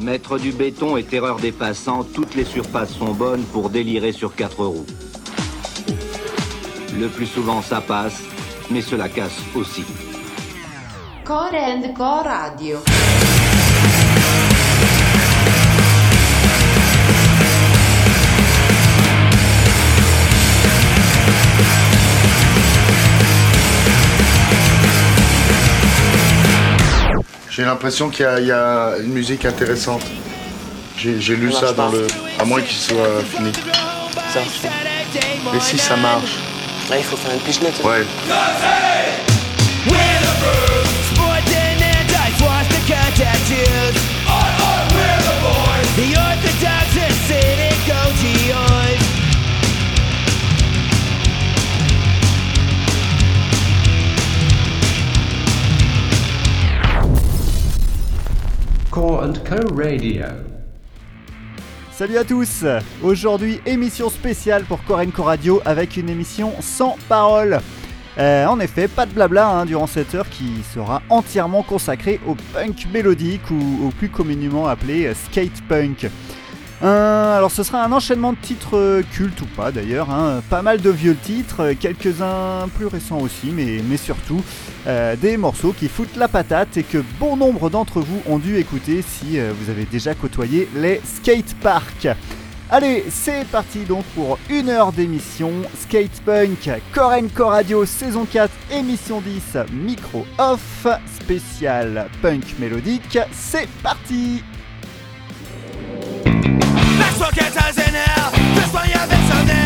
Maître du béton et terreur des passants, toutes les surfaces sont bonnes pour délirer sur quatre roues. Le plus souvent ça passe, mais cela casse aussi. Core and Core Radio. J'ai l'impression qu'il y, a une musique intéressante. J'ai lu ça, dans le. À moins qu'il soit fini. Ça marche. Et si ça marche Là, il faut faire une pichenette. Ouais. Core Co Radio. Salut à tous Aujourd'hui, émission spéciale pour Core Co Radio avec une émission sans parole. Euh, en effet, pas de blabla hein, durant cette heure qui sera entièrement consacrée au punk mélodique ou au plus communément appelé euh, skate punk. Euh, alors ce sera un enchaînement de titres euh, cultes ou pas d'ailleurs, hein. pas mal de vieux titres, euh, quelques-uns plus récents aussi, mais, surtout des morceaux qui foutent la patate et que bon nombre d'entre vous ont dû écouter si vous avez déjà côtoyé les skate parks. Allez, c'est parti donc pour une heure d'émission Skatepunk, Korenko Radio, saison 4, émission 10, micro off, spécial punk mélodique, c'est parti! socket as in hell. Destroy your vision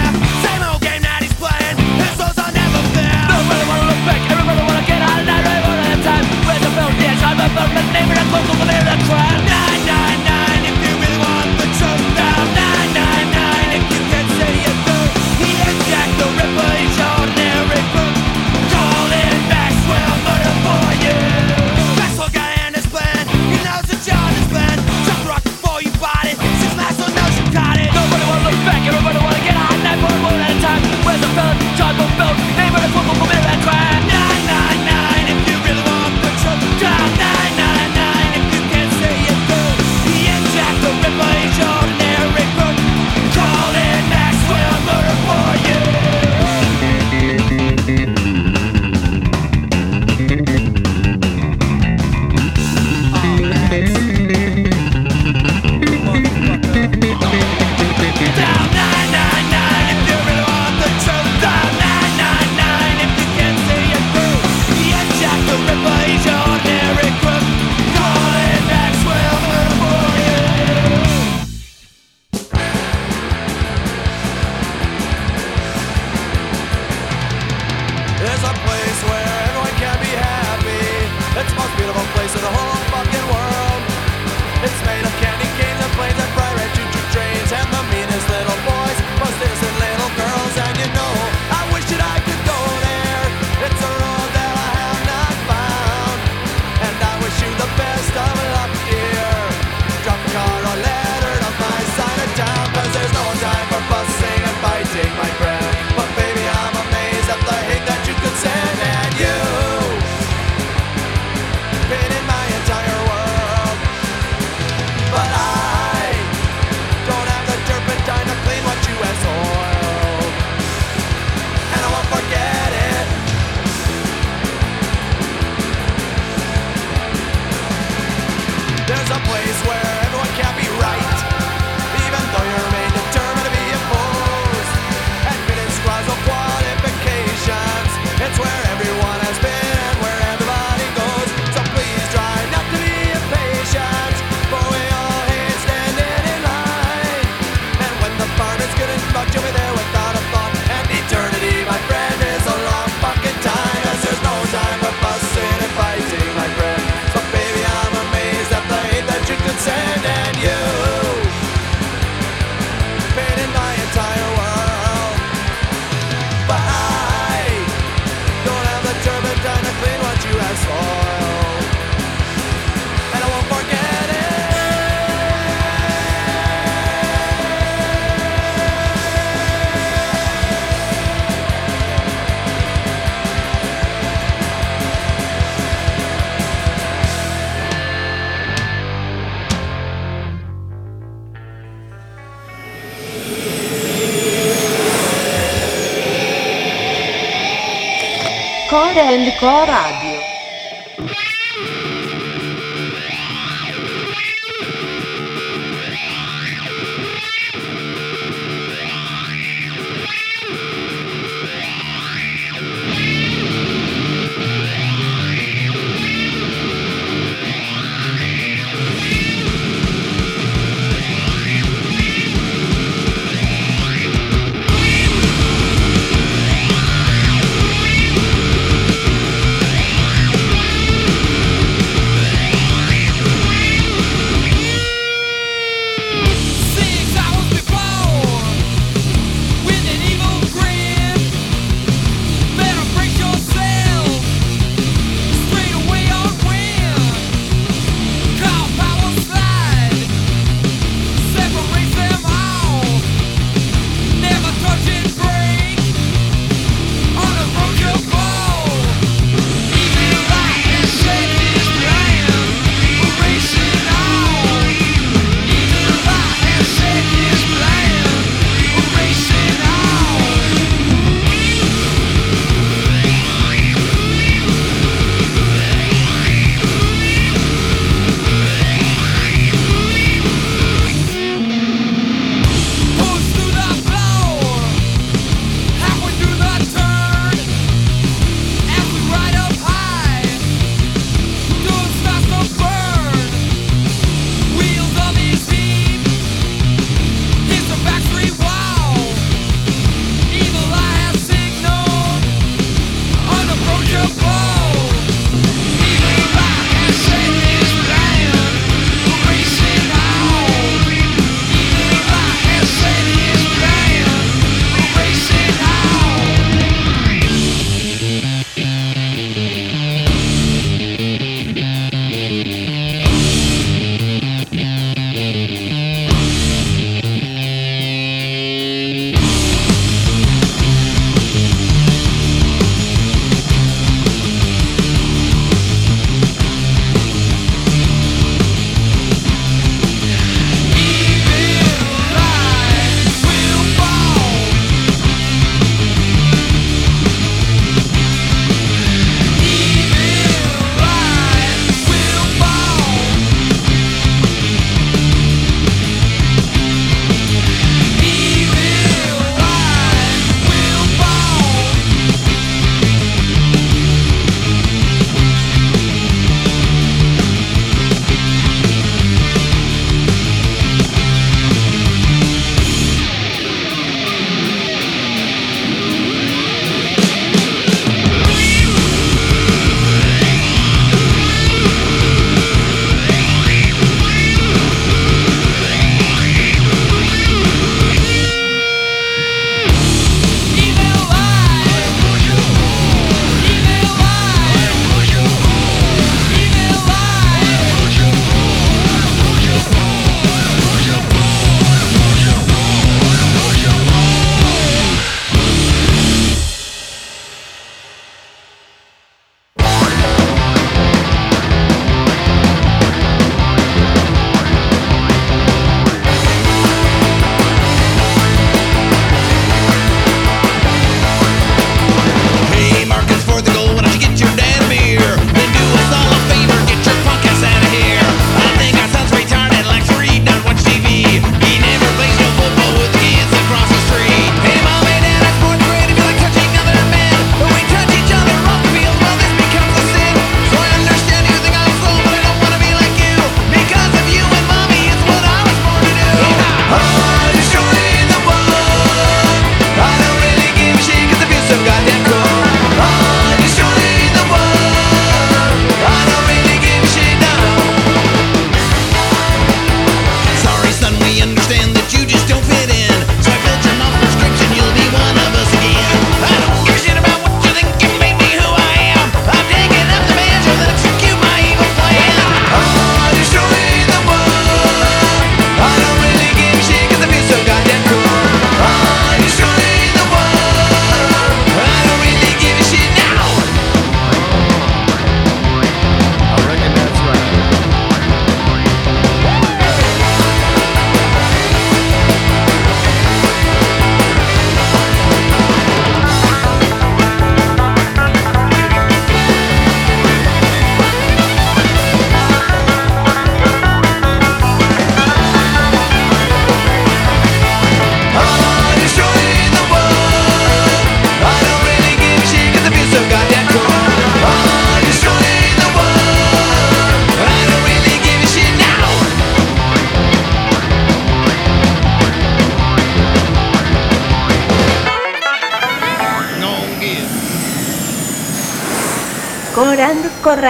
Coragem.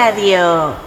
Radio.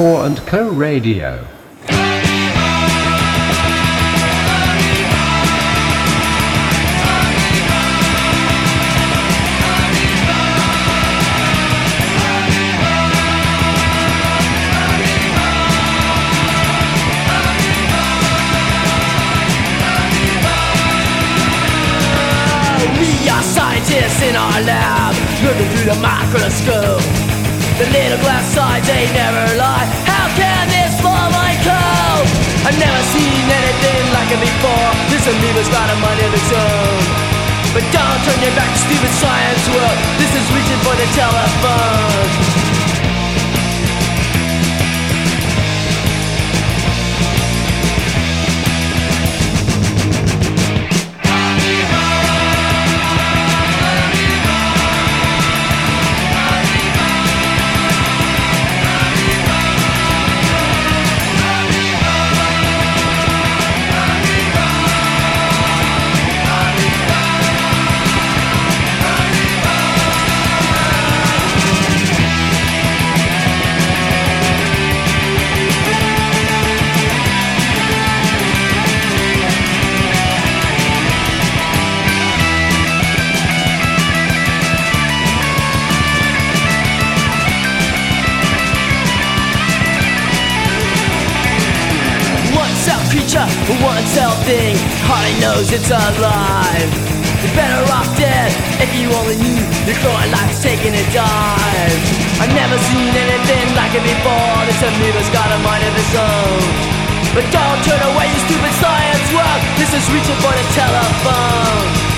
Core and Co Radio. In our lab, looking through the microscope. The little glass sides, they never lie. How can this fall my cold? I've never seen anything like it before. This amoeba's got a mind of its own. But don't turn your back to stupid science world. This is reaching for the telephone. Knows it's alive. You're better off dead if you only knew your growing life's taking a dive. I've never seen anything like it before. This amoeba's got a mind of its own. But don't turn away, you stupid science world. This is reaching for the telephone.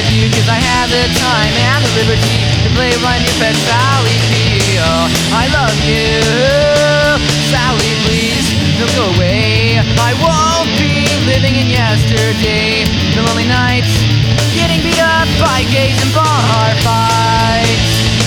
refuge Cause I have the time and the liberty To play my new pet Sally P. Oh, I love you. Sally please Don't go away. I won't be living in yesterday. The lonely nights Getting beat up by gays and bar fights.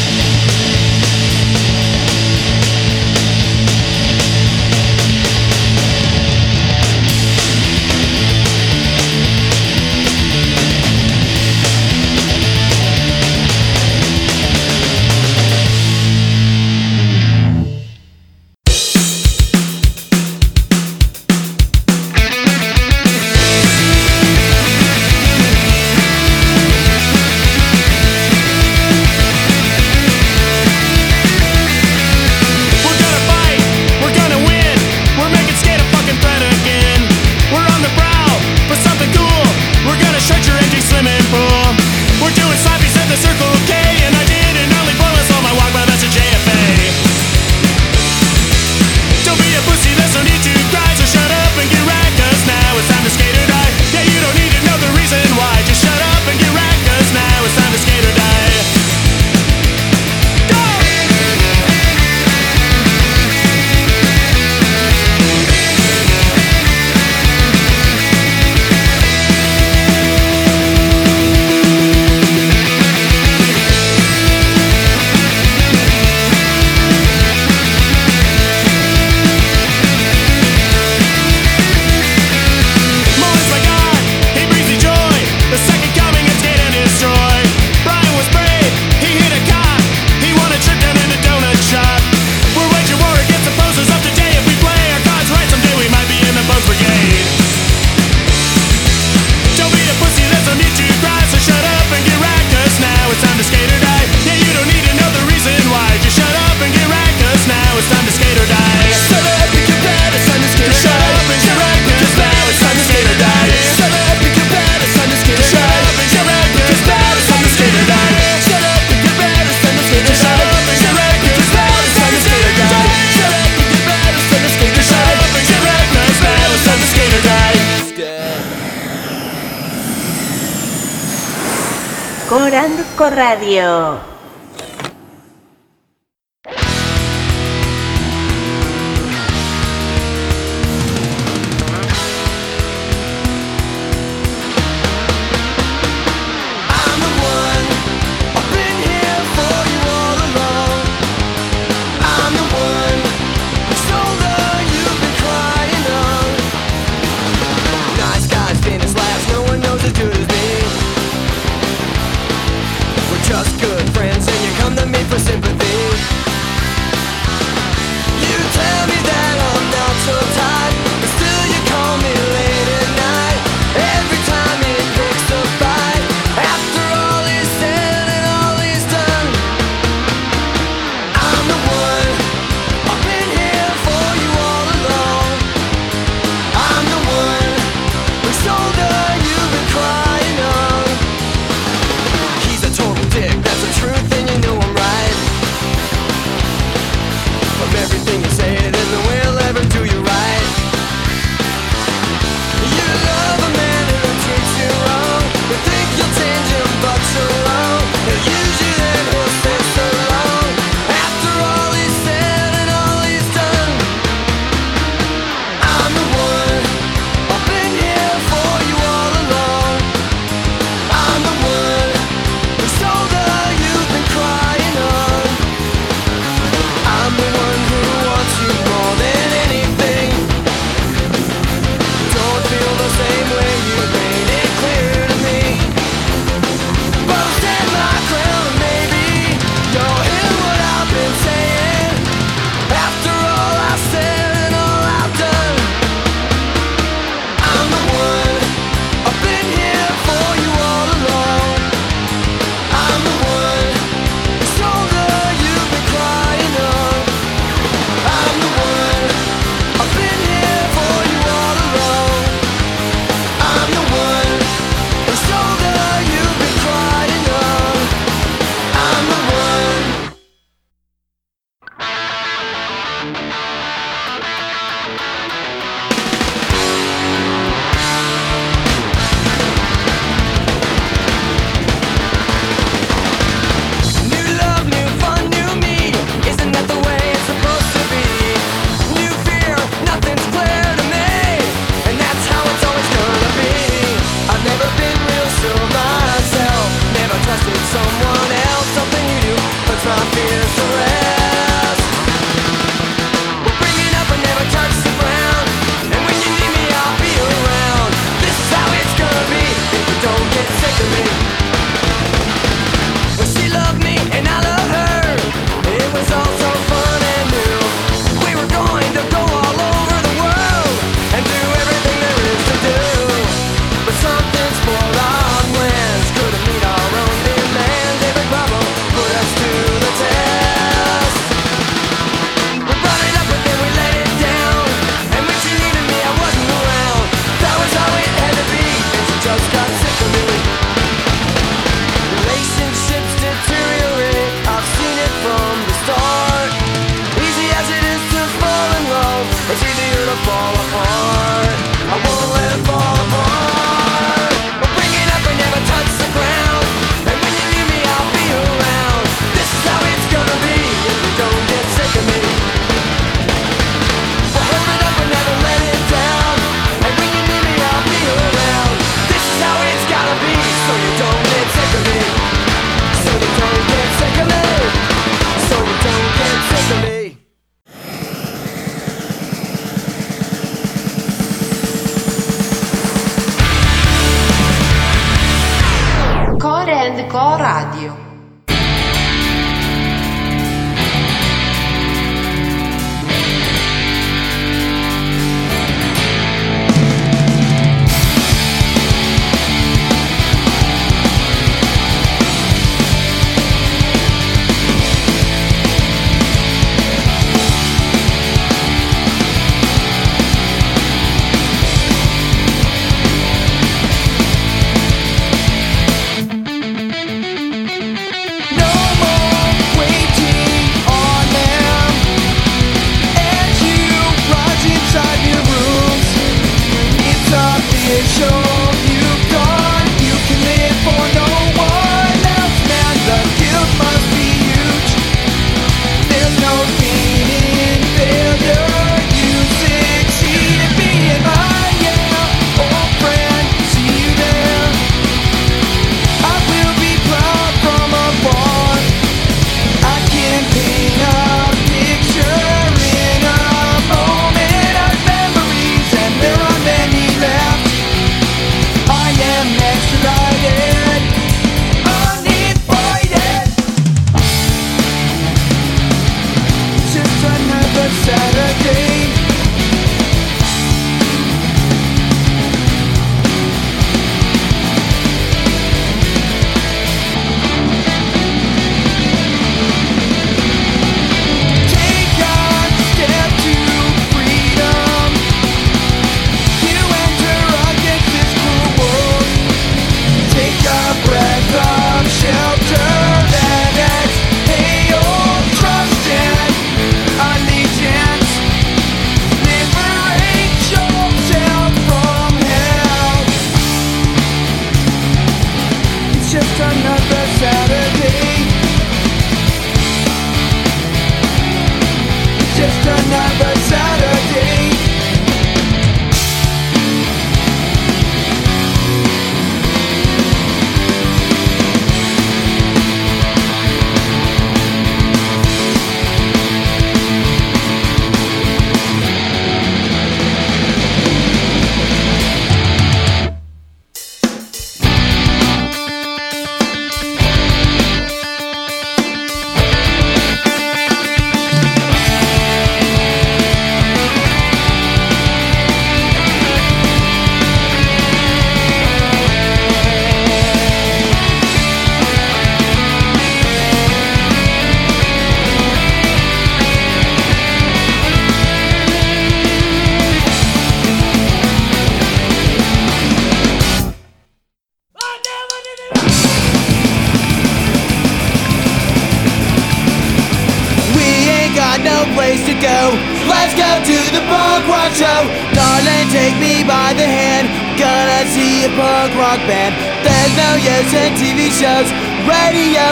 Radio.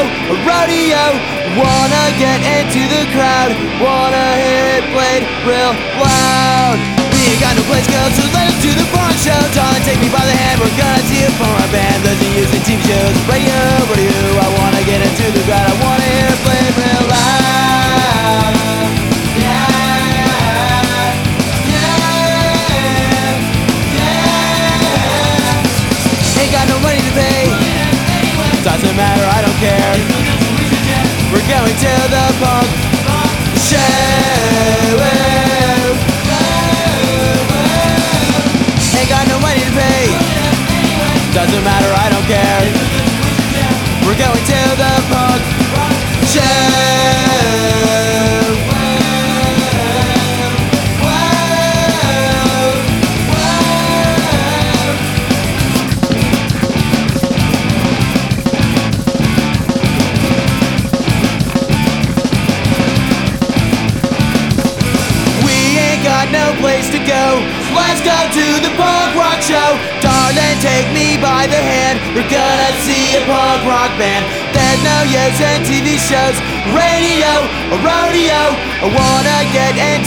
a rodeo. Wanna get into the crowd, wanna hear it played real loud. We ain't got no place to go, so let us do the barn show. Darling, take me by the hand, we're gonna see it from our band. Those are using TV shows, radio, radio. I wanna get into the crowd, I wanna hear it played real loud. going to the punk sheriff. Ain't got no money to pay. Doesn't matter, I don't care. We're going to take me by the hand. We're gonna see a punk rock band. There's no use and TV shows, radio, a rodeo. I wanna get in.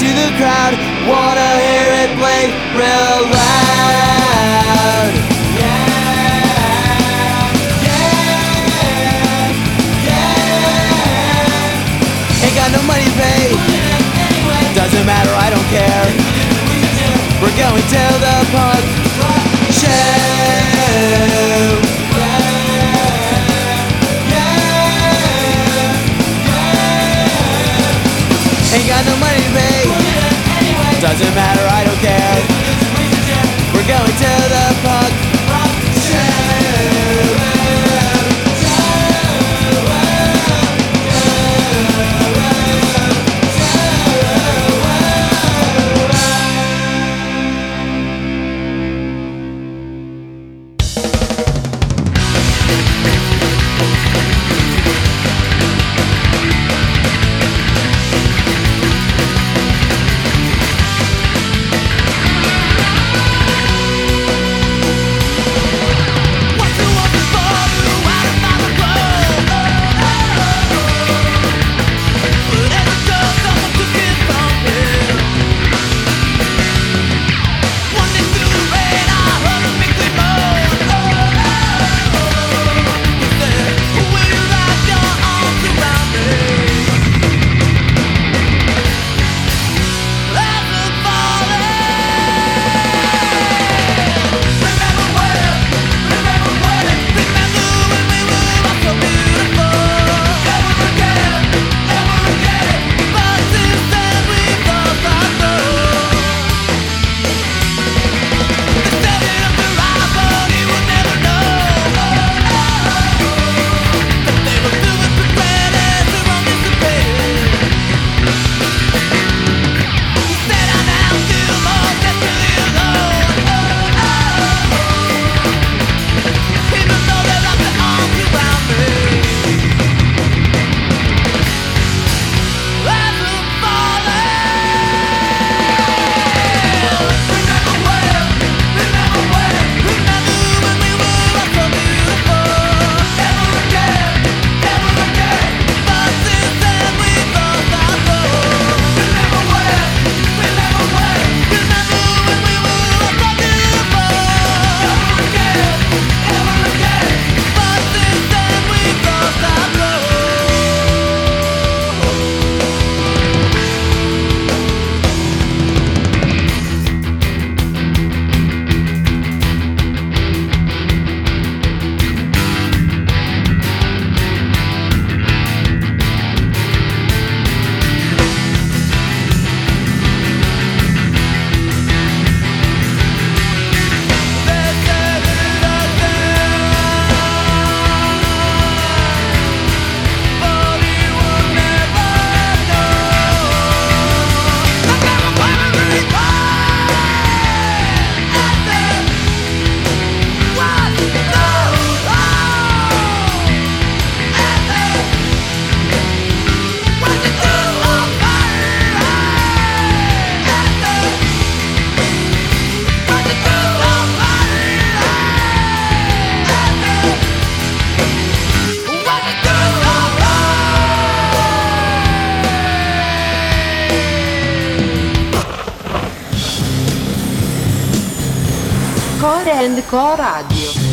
Core and Co Radio.